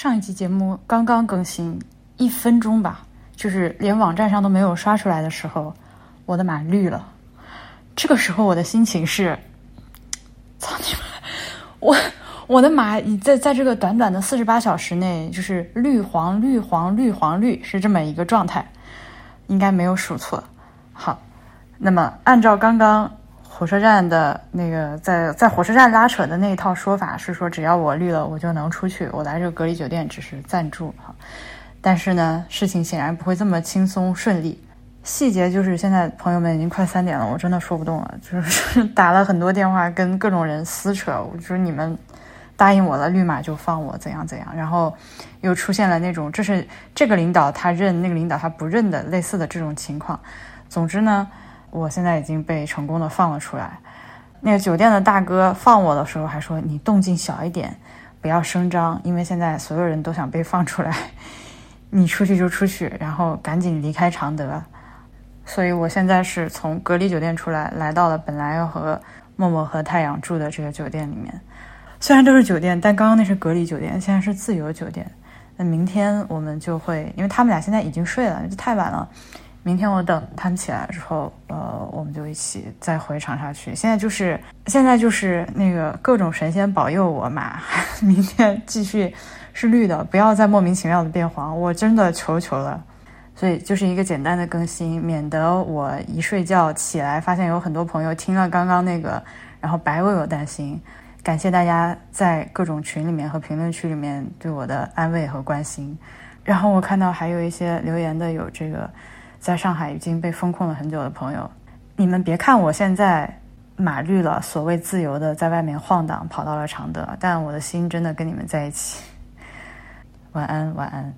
上一期节目刚刚更新一分钟吧，就是连网站上都没有刷出来的时候，我的马绿了。这个时候我的心情是，操你妈！我我的马已在在这个短短的四十八小时内，就是绿黄绿黄绿黄绿是这么一个状态，应该没有数错。好，那么按照刚刚。火车站的那个在在火车站拉扯的那一套说法是说，只要我绿了，我就能出去。我来这个隔离酒店只是暂住哈，但是呢，事情显然不会这么轻松顺利。细节就是现在朋友们已经快三点了，我真的说不动了，就是打了很多电话跟各种人撕扯。我说你们答应我了，绿码就放我，怎样怎样。然后又出现了那种这是这个领导他认，那个领导他不认的类似的这种情况。总之呢。我现在已经被成功的放了出来。那个酒店的大哥放我的时候还说：“你动静小一点，不要声张，因为现在所有人都想被放出来。你出去就出去，然后赶紧离开常德。”所以我现在是从隔离酒店出来，来到了本来要和默默和太阳住的这个酒店里面。虽然都是酒店，但刚刚那是隔离酒店，现在是自由酒店。那明天我们就会，因为他们俩现在已经睡了，就太晚了。明天我等他们起来之后，呃，我们就一起再回长沙去。现在就是现在就是那个各种神仙保佑我嘛，明天继续是绿的，不要再莫名其妙的变黄，我真的求求了。所以就是一个简单的更新，免得我一睡觉起来发现有很多朋友听了刚刚那个，然后白为我担心。感谢大家在各种群里面和评论区里面对我的安慰和关心。然后我看到还有一些留言的有这个。在上海已经被封控了很久的朋友，你们别看我现在马绿了，所谓自由的在外面晃荡，跑到了常德，但我的心真的跟你们在一起。晚安，晚安。